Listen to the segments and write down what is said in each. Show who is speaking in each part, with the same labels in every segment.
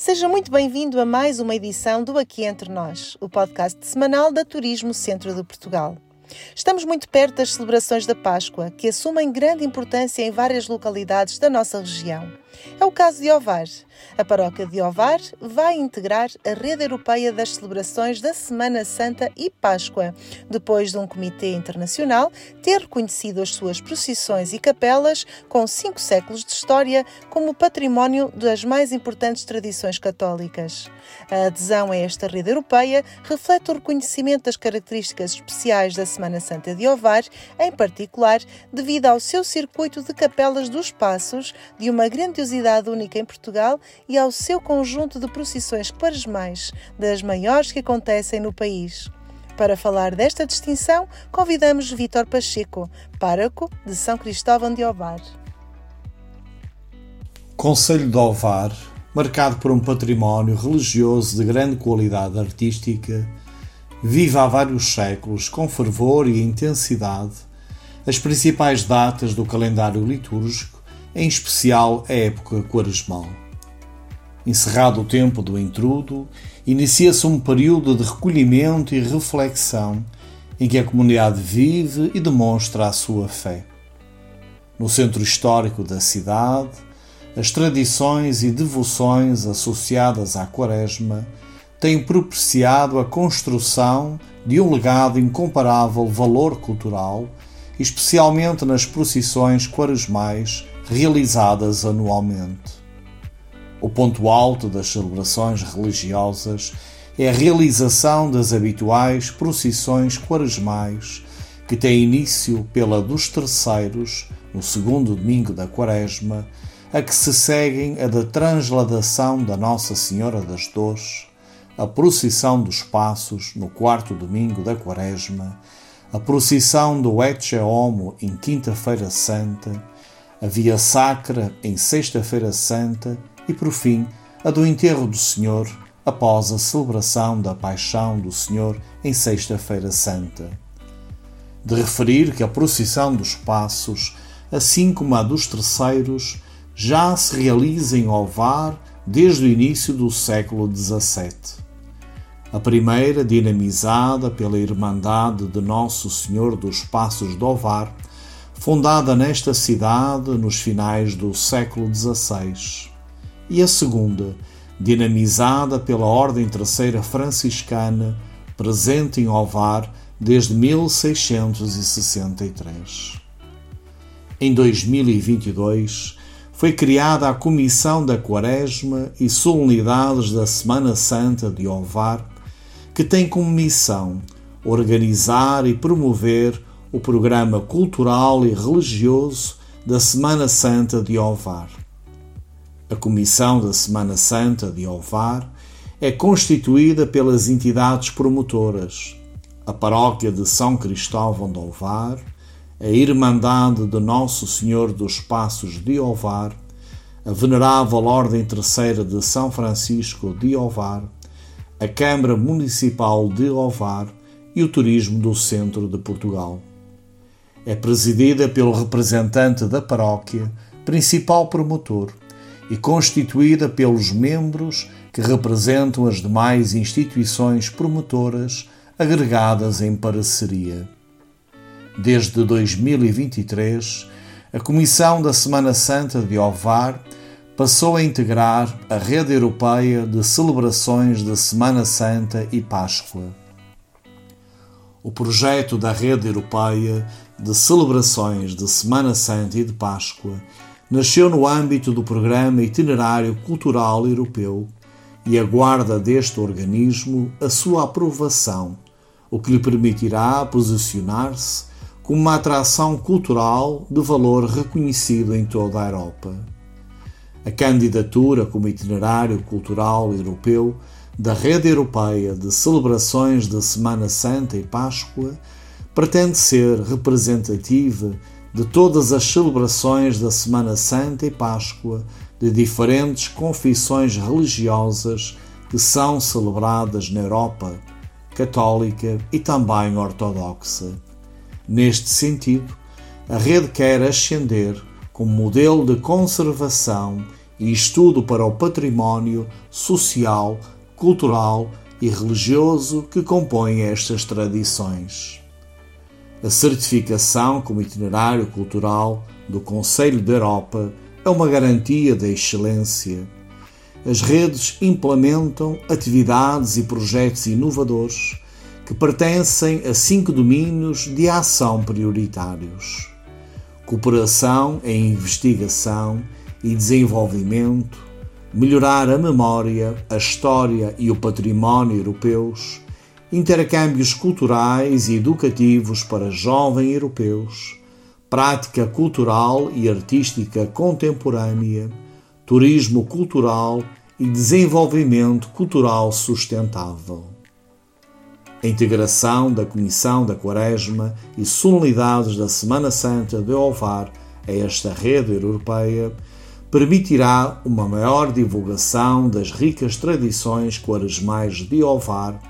Speaker 1: Seja muito bem-vindo a mais uma edição do Aqui Entre Nós, o podcast semanal da Turismo Centro de Portugal. Estamos muito perto das celebrações da Páscoa, que assumem grande importância em várias localidades da nossa região. É o caso de Ovar. A paróquia de Ovar vai integrar a rede europeia das celebrações da Semana Santa e Páscoa, depois de um comitê internacional ter reconhecido as suas procissões e capelas com cinco séculos de história como património das mais importantes tradições católicas. A adesão a esta rede europeia reflete o reconhecimento das características especiais da Semana Santa de Ovar, em particular devido ao seu circuito de capelas dos Passos, de uma grandiosidade única em Portugal e ao seu conjunto de procissões quaresmais, das maiores que acontecem no país. Para falar desta distinção, convidamos Vítor Pacheco, pároco de São Cristóvão de Ovar.
Speaker 2: Conselho de Ovar, marcado por um património religioso de grande qualidade artística, vive há vários séculos com fervor e intensidade as principais datas do calendário litúrgico, em especial a época quaresmal. Encerrado o tempo do intrudo, inicia-se um período de recolhimento e reflexão em que a comunidade vive e demonstra a sua fé. No centro histórico da cidade, as tradições e devoções associadas à Quaresma têm propiciado a construção de um legado incomparável valor cultural, especialmente nas procissões quaresmais realizadas anualmente. O ponto alto das celebrações religiosas é a realização das habituais procissões quaresmais, que têm início pela dos terceiros, no segundo domingo da Quaresma, a que se seguem a da transladação da Nossa Senhora das Dores, a procissão dos Passos, no quarto domingo da Quaresma, a procissão do Ecce Homo em Quinta-feira Santa, a Via Sacra em Sexta-feira Santa e, por fim, a do enterro do Senhor após a celebração da Paixão do Senhor em Sexta-feira Santa. De referir que a procissão dos Passos, assim como a dos Terceiros, já se realiza em Ovar desde o início do século XVII. A primeira, dinamizada pela Irmandade de Nosso Senhor dos Passos de Ovar, fundada nesta cidade nos finais do século XVI e a segunda, dinamizada pela Ordem Terceira Franciscana, presente em Ovar desde 1663. Em 2022, foi criada a Comissão da Quaresma e Solenidades da Semana Santa de Ovar, que tem como missão organizar e promover o programa cultural e religioso da Semana Santa de Ovar. A Comissão da Semana Santa de Ovar é constituída pelas entidades promotoras, a Paróquia de São Cristóvão de Ovar, a Irmandade de Nosso Senhor dos Passos de Ovar, a Venerável Ordem Terceira de São Francisco de Ovar, a Câmara Municipal de Ovar e o Turismo do Centro de Portugal. É presidida pelo representante da paróquia, principal promotor, e constituída pelos membros que representam as demais instituições promotoras agregadas em parceria. Desde 2023, a Comissão da Semana Santa de Ovar passou a integrar a Rede Europeia de Celebrações da Semana Santa e Páscoa. O projeto da Rede Europeia de Celebrações de Semana Santa e de Páscoa nasceu no âmbito do Programa Itinerário Cultural Europeu e aguarda deste organismo a sua aprovação, o que lhe permitirá posicionar-se como uma atração cultural de valor reconhecido em toda a Europa. A candidatura como itinerário cultural europeu da Rede Europeia de Celebrações da Semana Santa e Páscoa pretende ser representativa de todas as celebrações da Semana Santa e Páscoa de diferentes confissões religiosas que são celebradas na Europa católica e também ortodoxa. Neste sentido, a rede quer ascender como modelo de conservação e estudo para o património social, cultural e religioso que compõem estas tradições. A certificação como itinerário cultural do Conselho da Europa é uma garantia da excelência. As redes implementam atividades e projetos inovadores que pertencem a cinco domínios de ação prioritários: cooperação em investigação e desenvolvimento, melhorar a memória, a história e o património europeus, intercâmbios culturais e educativos para jovens europeus, prática cultural e artística contemporânea, turismo cultural e desenvolvimento cultural sustentável. A integração da Comissão da Quaresma e solenidades da Semana Santa de Ovar a esta rede europeia permitirá uma maior divulgação das ricas tradições quaresmais de Ovar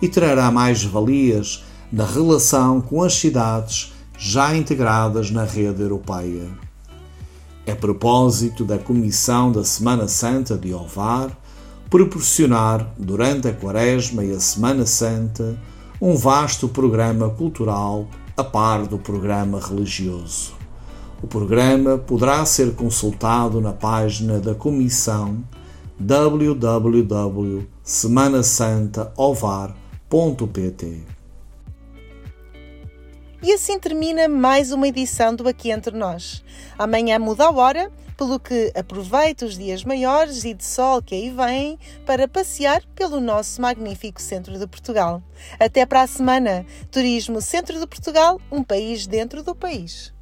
Speaker 2: e trará mais valias na relação com as cidades já integradas na rede europeia. É propósito da Comissão da Semana Santa de Ovar proporcionar, durante a Quaresma e a Semana Santa, um vasto programa cultural a par do programa religioso. O programa poderá ser consultado na página da Comissão www.semanasantaovar.pt.
Speaker 1: E assim termina mais uma edição do Aqui Entre Nós. Amanhã muda a hora, pelo que aproveite os dias maiores e de sol que aí vêm para passear pelo nosso magnífico centro de Portugal. Até para a semana! Turismo Centro de Portugal, um país dentro do país.